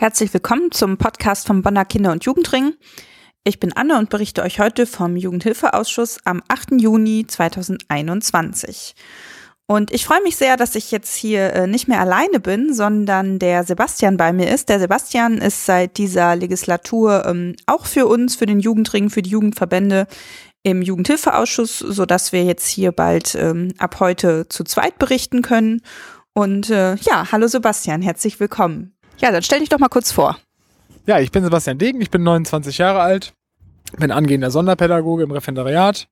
Herzlich willkommen zum Podcast vom Bonner Kinder- und Jugendring. Ich bin Anne und berichte euch heute vom Jugendhilfeausschuss am 8. Juni 2021. Und ich freue mich sehr, dass ich jetzt hier äh, nicht mehr alleine bin, sondern der Sebastian bei mir ist. Der Sebastian ist seit dieser Legislatur ähm, auch für uns, für den Jugendring, für die Jugendverbände im Jugendhilfeausschuss, so dass wir jetzt hier bald ähm, ab heute zu zweit berichten können. Und äh, ja, hallo Sebastian, herzlich willkommen. Ja, dann stell dich doch mal kurz vor. Ja, ich bin Sebastian Degen, ich bin 29 Jahre alt, bin angehender Sonderpädagoge im Referendariat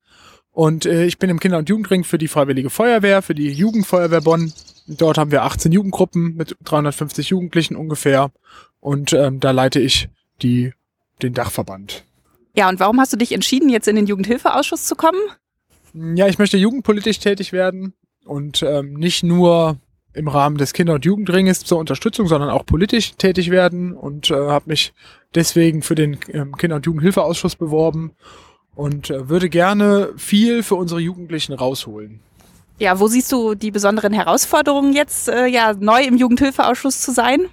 und äh, ich bin im Kinder- und Jugendring für die Freiwillige Feuerwehr, für die Jugendfeuerwehr Bonn. Dort haben wir 18 Jugendgruppen mit 350 Jugendlichen ungefähr und ähm, da leite ich die, den Dachverband. Ja, und warum hast du dich entschieden, jetzt in den Jugendhilfeausschuss zu kommen? Ja, ich möchte jugendpolitisch tätig werden und ähm, nicht nur im Rahmen des Kinder- und Jugendringes zur Unterstützung, sondern auch politisch tätig werden und äh, habe mich deswegen für den ähm, Kinder- und Jugendhilfeausschuss beworben und äh, würde gerne viel für unsere Jugendlichen rausholen. Ja, wo siehst du die besonderen Herausforderungen jetzt, äh, ja, neu im Jugendhilfeausschuss zu sein?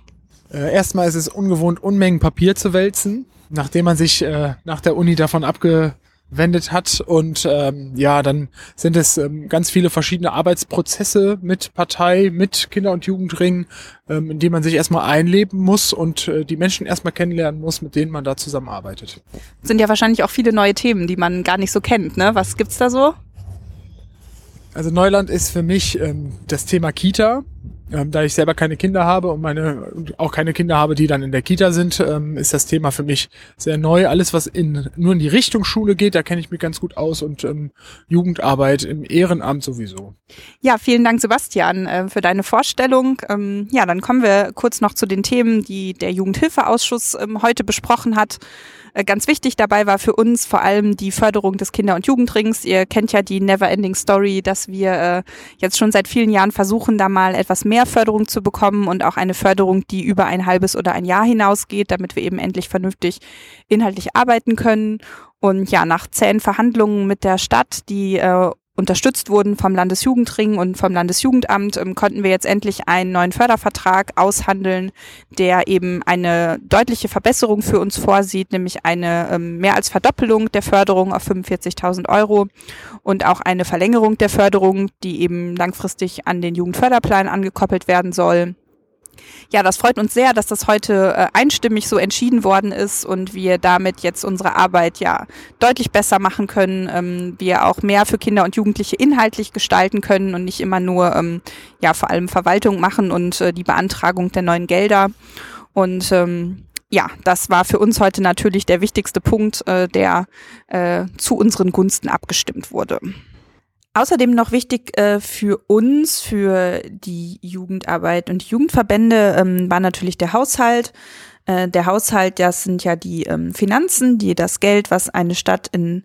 Äh, erstmal ist es ungewohnt, Unmengen Papier zu wälzen, nachdem man sich äh, nach der Uni davon abge wendet hat. Und ähm, ja, dann sind es ähm, ganz viele verschiedene Arbeitsprozesse mit Partei, mit Kinder- und Jugendring, ähm, in die man sich erstmal einleben muss und äh, die Menschen erstmal kennenlernen muss, mit denen man da zusammenarbeitet. Sind ja wahrscheinlich auch viele neue Themen, die man gar nicht so kennt. Ne? Was gibt's da so? Also Neuland ist für mich ähm, das Thema Kita. Ähm, da ich selber keine Kinder habe und meine auch keine Kinder habe, die dann in der Kita sind, ähm, ist das Thema für mich sehr neu. Alles, was in nur in die Richtung Schule geht, da kenne ich mich ganz gut aus und ähm, Jugendarbeit im Ehrenamt sowieso. Ja, vielen Dank, Sebastian, äh, für deine Vorstellung. Ähm, ja, dann kommen wir kurz noch zu den Themen, die der Jugendhilfeausschuss ähm, heute besprochen hat. Äh, ganz wichtig dabei war für uns vor allem die Förderung des Kinder- und Jugendrings. Ihr kennt ja die Neverending Story, dass wir äh, jetzt schon seit vielen Jahren versuchen, da mal etwas mehr Förderung zu bekommen und auch eine Förderung, die über ein halbes oder ein Jahr hinausgeht, damit wir eben endlich vernünftig inhaltlich arbeiten können. Und ja, nach zähen Verhandlungen mit der Stadt, die äh, unterstützt wurden vom Landesjugendring und vom Landesjugendamt, ähm, konnten wir jetzt endlich einen neuen Fördervertrag aushandeln, der eben eine deutliche Verbesserung für uns vorsieht, nämlich eine ähm, mehr als Verdoppelung der Förderung auf 45.000 Euro und auch eine Verlängerung der Förderung, die eben langfristig an den Jugendförderplan angekoppelt werden soll ja, das freut uns sehr, dass das heute äh, einstimmig so entschieden worden ist und wir damit jetzt unsere Arbeit ja deutlich besser machen können, ähm, wir auch mehr für Kinder und Jugendliche inhaltlich gestalten können und nicht immer nur ähm, ja vor allem Verwaltung machen und äh, die Beantragung der neuen Gelder und ähm, ja, das war für uns heute natürlich der wichtigste Punkt, äh, der äh, zu unseren Gunsten abgestimmt wurde. Außerdem noch wichtig äh, für uns, für die Jugendarbeit und die Jugendverbände, ähm, war natürlich der Haushalt. Äh, der Haushalt, das sind ja die ähm, Finanzen, die das Geld, was eine Stadt in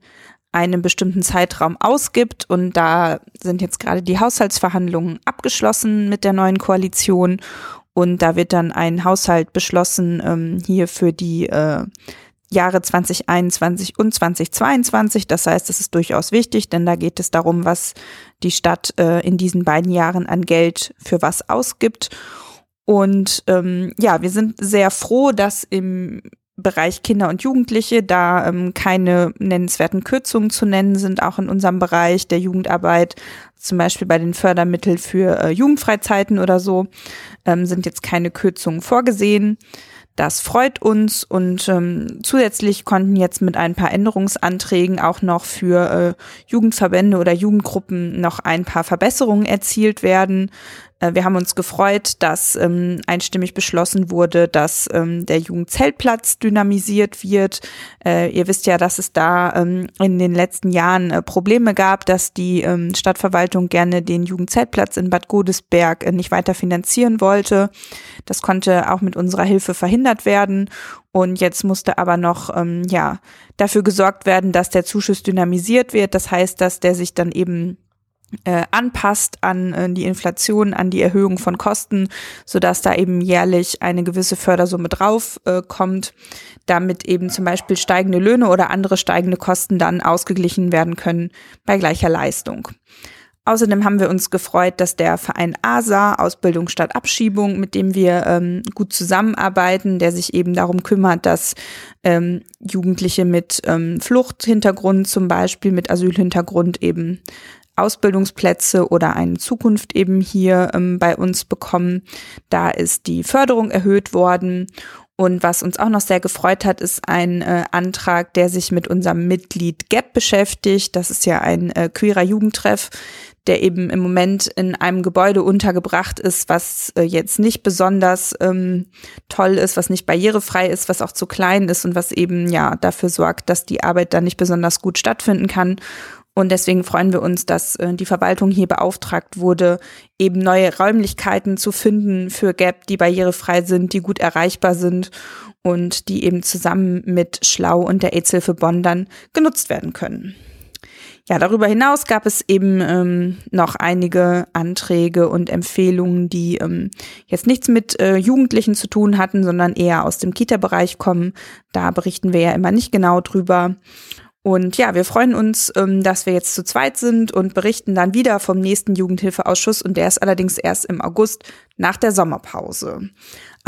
einem bestimmten Zeitraum ausgibt. Und da sind jetzt gerade die Haushaltsverhandlungen abgeschlossen mit der neuen Koalition. Und da wird dann ein Haushalt beschlossen ähm, hier für die äh, Jahre 2021 und 2022. Das heißt, es ist durchaus wichtig, denn da geht es darum, was die Stadt äh, in diesen beiden Jahren an Geld für was ausgibt. Und ähm, ja, wir sind sehr froh, dass im Bereich Kinder und Jugendliche da ähm, keine nennenswerten Kürzungen zu nennen sind, auch in unserem Bereich der Jugendarbeit, zum Beispiel bei den Fördermitteln für äh, Jugendfreizeiten oder so, ähm, sind jetzt keine Kürzungen vorgesehen. Das freut uns und ähm, zusätzlich konnten jetzt mit ein paar Änderungsanträgen auch noch für äh, Jugendverbände oder Jugendgruppen noch ein paar Verbesserungen erzielt werden. Äh, wir haben uns gefreut, dass ähm, einstimmig beschlossen wurde, dass ähm, der Jugendzeltplatz dynamisiert wird. Äh, ihr wisst ja, dass es da ähm, in den letzten Jahren äh, Probleme gab, dass die ähm, Stadtverwaltung gerne den Jugendzeltplatz in Bad Godesberg äh, nicht weiter finanzieren wollte. Das konnte auch mit unserer Hilfe verhindert werden. Und jetzt musste aber noch ähm, ja dafür gesorgt werden, dass der Zuschuss dynamisiert wird. Das heißt, dass der sich dann eben äh, anpasst an äh, die Inflation, an die Erhöhung von Kosten, so dass da eben jährlich eine gewisse Fördersumme drauf äh, kommt, damit eben zum Beispiel steigende Löhne oder andere steigende Kosten dann ausgeglichen werden können bei gleicher Leistung. Außerdem haben wir uns gefreut, dass der Verein ASA, Ausbildung statt Abschiebung, mit dem wir ähm, gut zusammenarbeiten, der sich eben darum kümmert, dass ähm, Jugendliche mit ähm, Fluchthintergrund zum Beispiel, mit Asylhintergrund eben Ausbildungsplätze oder eine Zukunft eben hier ähm, bei uns bekommen. Da ist die Förderung erhöht worden und was uns auch noch sehr gefreut hat, ist ein äh, Antrag, der sich mit unserem Mitglied GAP beschäftigt. Das ist ja ein äh, queerer Jugendtreff, der eben im Moment in einem Gebäude untergebracht ist, was äh, jetzt nicht besonders ähm, toll ist, was nicht barrierefrei ist, was auch zu klein ist und was eben ja dafür sorgt, dass die Arbeit dann nicht besonders gut stattfinden kann. Und deswegen freuen wir uns, dass äh, die Verwaltung hier beauftragt wurde, eben neue Räumlichkeiten zu finden für GAP, die barrierefrei sind, die gut erreichbar sind und die eben zusammen mit Schlau und der AIDS-Hilfe Bonn dann genutzt werden können. Ja, darüber hinaus gab es eben ähm, noch einige Anträge und Empfehlungen, die ähm, jetzt nichts mit äh, Jugendlichen zu tun hatten, sondern eher aus dem Kita-Bereich kommen. Da berichten wir ja immer nicht genau drüber. Und ja, wir freuen uns, ähm, dass wir jetzt zu zweit sind und berichten dann wieder vom nächsten Jugendhilfeausschuss und der ist allerdings erst im August nach der Sommerpause.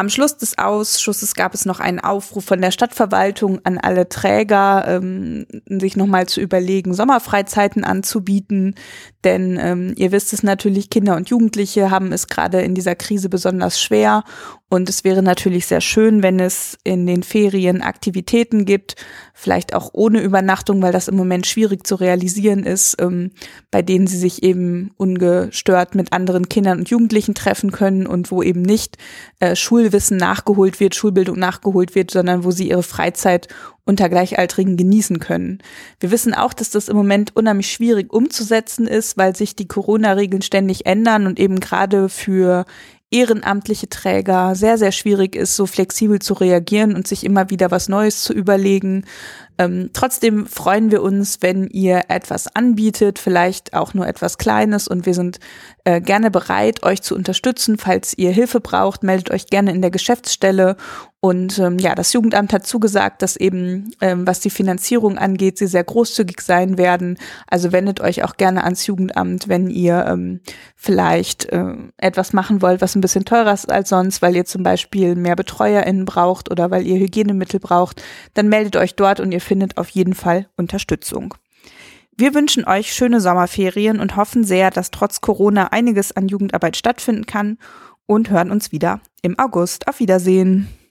Am Schluss des Ausschusses gab es noch einen Aufruf von der Stadtverwaltung an alle Träger, ähm, sich nochmal zu überlegen, Sommerfreizeiten anzubieten. Denn ähm, ihr wisst es natürlich, Kinder und Jugendliche haben es gerade in dieser Krise besonders schwer. Und es wäre natürlich sehr schön, wenn es in den Ferien Aktivitäten gibt, vielleicht auch ohne Übernachtung, weil das im Moment schwierig zu realisieren ist, ähm, bei denen sie sich eben ungestört mit anderen Kindern und Jugendlichen treffen können und wo eben nicht äh, Schulwissen nachgeholt wird, Schulbildung nachgeholt wird, sondern wo sie ihre Freizeit unter Gleichaltrigen genießen können. Wir wissen auch, dass das im Moment unheimlich schwierig umzusetzen ist, weil sich die Corona-Regeln ständig ändern und eben gerade für ehrenamtliche Träger sehr, sehr schwierig ist, so flexibel zu reagieren und sich immer wieder was Neues zu überlegen. Ähm, trotzdem freuen wir uns, wenn ihr etwas anbietet, vielleicht auch nur etwas Kleines und wir sind äh, gerne bereit, euch zu unterstützen. Falls ihr Hilfe braucht, meldet euch gerne in der Geschäftsstelle und ähm, ja, das Jugendamt hat zugesagt, dass eben, ähm, was die Finanzierung angeht, sie sehr großzügig sein werden. Also wendet euch auch gerne ans Jugendamt, wenn ihr ähm, vielleicht äh, etwas machen wollt, was ein bisschen teurer ist als sonst, weil ihr zum Beispiel mehr BetreuerInnen braucht oder weil ihr Hygienemittel braucht, dann meldet euch dort und ihr findet auf jeden Fall Unterstützung. Wir wünschen euch schöne Sommerferien und hoffen sehr, dass trotz Corona einiges an Jugendarbeit stattfinden kann und hören uns wieder im August. Auf Wiedersehen.